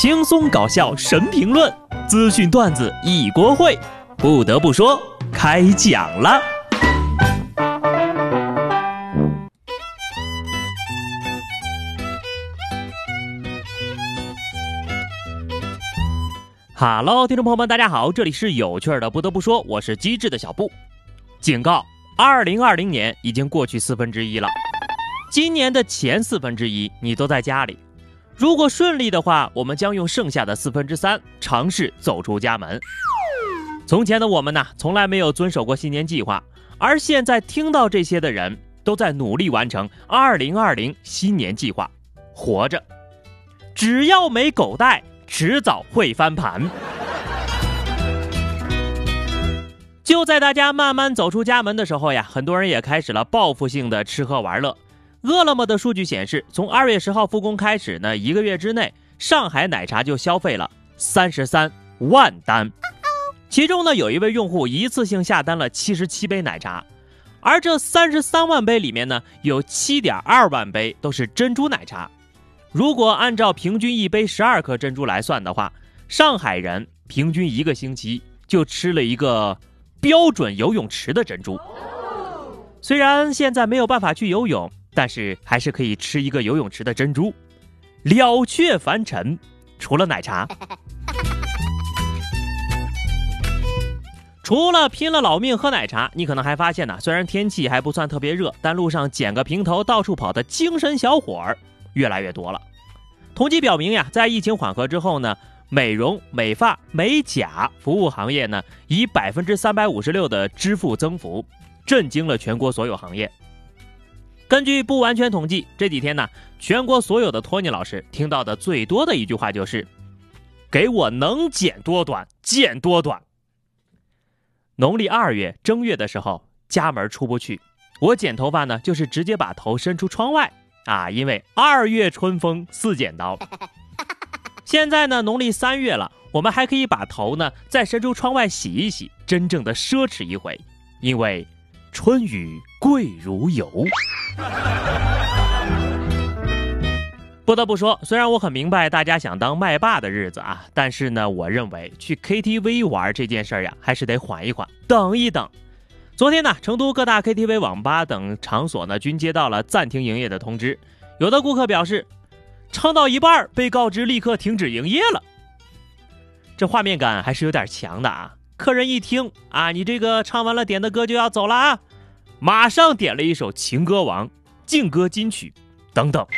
轻松搞笑神评论，资讯段子一锅烩。不得不说，开讲了。哈喽，听众朋友们，大家好，这里是有趣的。不得不说，我是机智的小布。警告：二零二零年已经过去四分之一了，今年的前四分之一你都在家里。如果顺利的话，我们将用剩下的四分之三尝试走出家门。从前的我们呢，从来没有遵守过新年计划，而现在听到这些的人，都在努力完成二零二零新年计划，活着。只要没狗带，迟早会翻盘。就在大家慢慢走出家门的时候呀，很多人也开始了报复性的吃喝玩乐。饿了么的数据显示，从二月十号复工开始呢，一个月之内，上海奶茶就消费了三十三万单。其中呢，有一位用户一次性下单了七十七杯奶茶，而这三十三万杯里面呢，有七点二万杯都是珍珠奶茶。如果按照平均一杯十二颗珍珠来算的话，上海人平均一个星期就吃了一个标准游泳池的珍珠。虽然现在没有办法去游泳。但是还是可以吃一个游泳池的珍珠，了却凡尘。除了奶茶，除了拼了老命喝奶茶，你可能还发现呢，虽然天气还不算特别热，但路上捡个平头到处跑的精神小伙儿越来越多了。统计表明呀，在疫情缓和之后呢，美容、美发、美甲服务行业呢，以百分之三百五十六的支付增幅，震惊了全国所有行业。根据不完全统计，这几天呢，全国所有的托尼老师听到的最多的一句话就是：“给我能剪多短剪多短。”农历二月正月的时候，家门出不去，我剪头发呢，就是直接把头伸出窗外啊，因为二月春风似剪刀。现在呢，农历三月了，我们还可以把头呢再伸出窗外洗一洗，真正的奢侈一回，因为春雨贵如油。不得不说，虽然我很明白大家想当麦霸的日子啊，但是呢，我认为去 KTV 玩这件事儿呀，还是得缓一缓，等一等。昨天呢，成都各大 KTV、网吧等场所呢，均接到了暂停营业的通知。有的顾客表示，唱到一半被告知立刻停止营业了。这画面感还是有点强的啊！客人一听啊，你这个唱完了点的歌就要走了啊。马上点了一首《情歌王》《劲歌金曲》等等。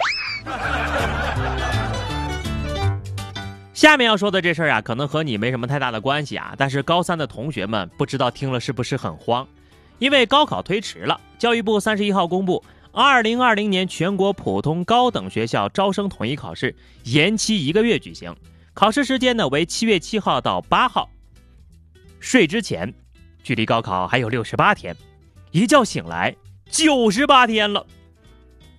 下面要说的这事儿啊，可能和你没什么太大的关系啊，但是高三的同学们不知道听了是不是很慌？因为高考推迟了，教育部三十一号公布，二零二零年全国普通高等学校招生统一考试延期一个月举行，考试时间呢为七月七号到八号。睡之前，距离高考还有六十八天。一觉醒来，九十八天了，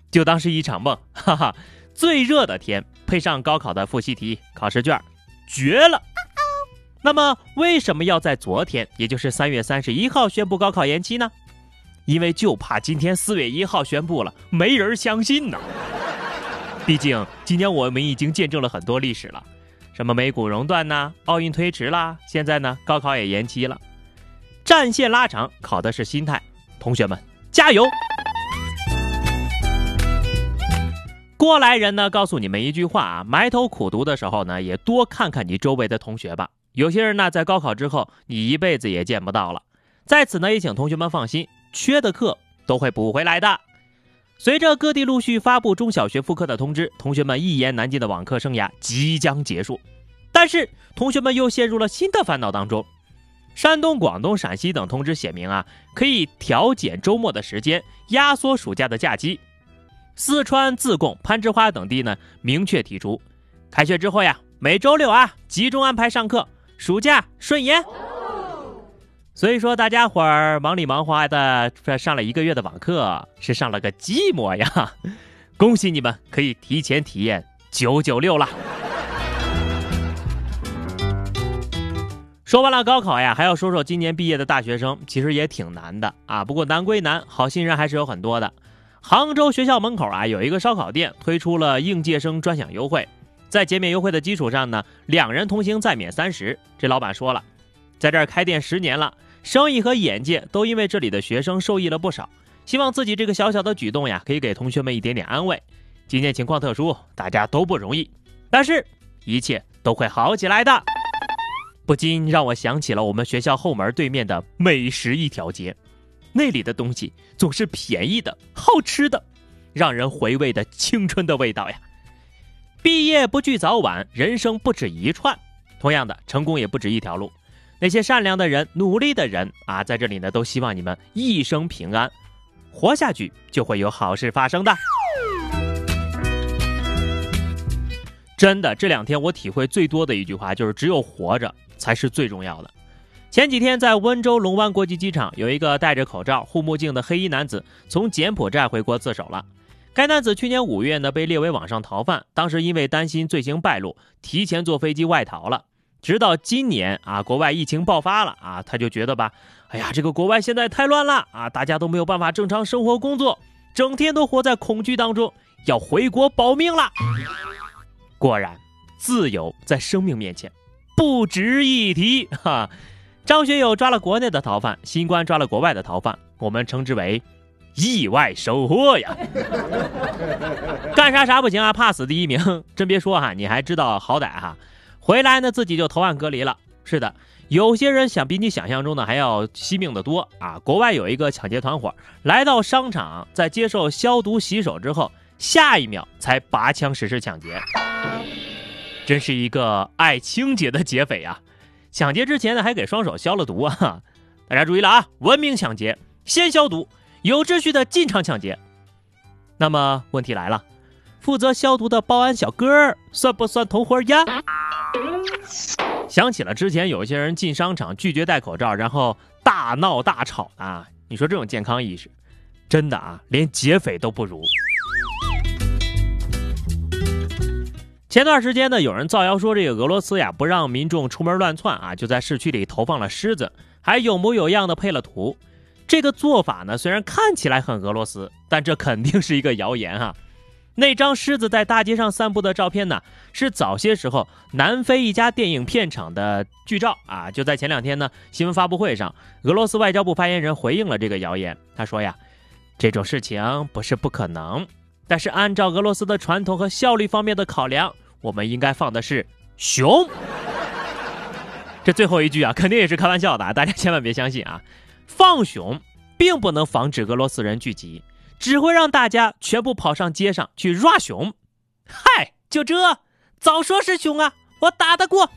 就当是一场梦，哈哈！最热的天配上高考的复习题、考试卷，绝了。那么为什么要在昨天，也就是三月三十一号宣布高考延期呢？因为就怕今天四月一号宣布了，没人相信呢。毕竟今年我们已经见证了很多历史了，什么美股熔断呐，奥运推迟啦，现在呢高考也延期了，战线拉长，考的是心态。同学们，加油！过来人呢，告诉你们一句话啊：埋头苦读的时候呢，也多看看你周围的同学吧。有些人呢，在高考之后，你一辈子也见不到了。在此呢，也请同学们放心，缺的课都会补回来的。随着各地陆续发布中小学复课的通知，同学们一言难尽的网课生涯即将结束。但是，同学们又陷入了新的烦恼当中。山东、广东、陕西等通知写明啊，可以调减周末的时间，压缩暑假的假期。四川自贡、攀枝花等地呢，明确提出，开学之后呀，每周六啊，集中安排上课，暑假顺延。所以说，大家伙儿忙里忙花的上了一个月的网课，是上了个寂寞呀。恭喜你们，可以提前体验九九六了。说完了高考呀，还要说说今年毕业的大学生，其实也挺难的啊。不过难归难，好心人还是有很多的。杭州学校门口啊，有一个烧烤店推出了应届生专享优惠，在减免优惠的基础上呢，两人同行再免三十。这老板说了，在这儿开店十年了，生意和眼界都因为这里的学生受益了不少。希望自己这个小小的举动呀，可以给同学们一点点安慰。今年情况特殊，大家都不容易，但是一切都会好起来的。不禁让我想起了我们学校后门对面的美食一条街，那里的东西总是便宜的、好吃的，让人回味的青春的味道呀。毕业不惧早晚，人生不止一串。同样的，成功也不止一条路。那些善良的人、努力的人啊，在这里呢，都希望你们一生平安，活下去就会有好事发生的。真的，这两天我体会最多的一句话就是：只有活着才是最重要的。前几天在温州龙湾国际机场，有一个戴着口罩、护目镜的黑衣男子从柬埔寨回国自首了。该男子去年五月呢被列为网上逃犯，当时因为担心罪行败露，提前坐飞机外逃了。直到今年啊，国外疫情爆发了啊，他就觉得吧，哎呀，这个国外现在太乱了啊，大家都没有办法正常生活工作，整天都活在恐惧当中，要回国保命了。果然，自由在生命面前不值一提哈。张学友抓了国内的逃犯，新冠抓了国外的逃犯，我们称之为。意外收获呀！干啥啥不行啊，怕死第一名。真别说哈，你还知道好歹哈。回来呢，自己就投案隔离了。是的，有些人想比你想象中的还要惜命的多啊。国外有一个抢劫团伙，来到商场，在接受消毒洗手之后，下一秒才拔枪实施抢劫。真是一个爱清洁的劫匪啊！抢劫之前呢，还给双手消了毒啊。大家注意了啊，文明抢劫，先消毒。有秩序的进场抢劫，那么问题来了，负责消毒的保安小哥算不算同伙呀？想起了之前有些人进商场拒绝戴口罩，然后大闹大吵啊！你说这种健康意识，真的啊，连劫匪都不如。前段时间呢，有人造谣说这个俄罗斯呀不让民众出门乱窜啊，就在市区里投放了狮子，还有模有样的配了图。这个做法呢，虽然看起来很俄罗斯，但这肯定是一个谣言哈。那张狮子在大街上散步的照片呢，是早些时候南非一家电影片场的剧照啊。就在前两天呢，新闻发布会上，俄罗斯外交部发言人回应了这个谣言。他说呀，这种事情不是不可能，但是按照俄罗斯的传统和效率方面的考量，我们应该放的是熊。这最后一句啊，肯定也是开玩笑的，大家千万别相信啊。放熊并不能防止俄罗斯人聚集，只会让大家全部跑上街上去 rua 熊。嗨，就这，早说是熊啊，我打得过。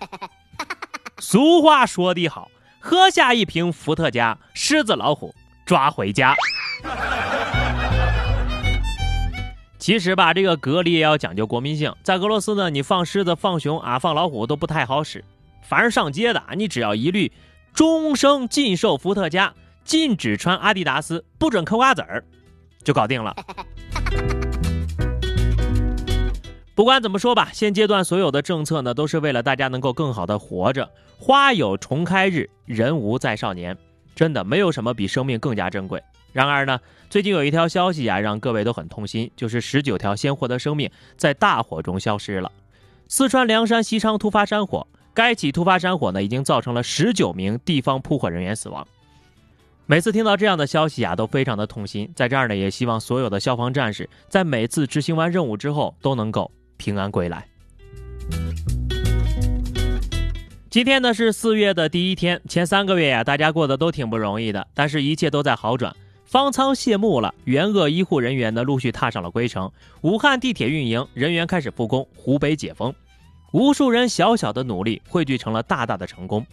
俗话说得好，喝下一瓶伏特加，狮子老虎抓回家。其实吧，这个隔离也要讲究国民性。在俄罗斯呢，你放狮子、放熊啊、放老虎都不太好使。凡是上街的，你只要一律终生禁售伏特加。禁止穿阿迪达斯，不准嗑瓜子儿，就搞定了。不管怎么说吧，现阶段所有的政策呢，都是为了大家能够更好的活着。花有重开日，人无再少年。真的没有什么比生命更加珍贵。然而呢，最近有一条消息啊，让各位都很痛心，就是十九条鲜活的生命在大火中消失了。四川凉山西昌突发山火，该起突发山火呢，已经造成了十九名地方扑火人员死亡。每次听到这样的消息啊，都非常的痛心。在这儿呢，也希望所有的消防战士在每次执行完任务之后都能够平安归来。今天呢是四月的第一天，前三个月呀，大家过得都挺不容易的，但是一切都在好转。方舱谢幕了，援鄂医护人员呢陆续踏上了归程。武汉地铁运营，人员开始复工，湖北解封，无数人小小的努力汇聚成了大大的成功。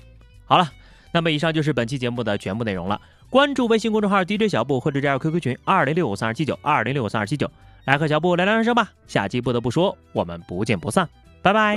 好了，那么以上就是本期节目的全部内容了。关注微信公众号 DJ 小布或者加入 QQ 群二零六五三二七九二零六五三二七九，来和小布聊聊人生吧。下期不得不说，我们不见不散，拜拜。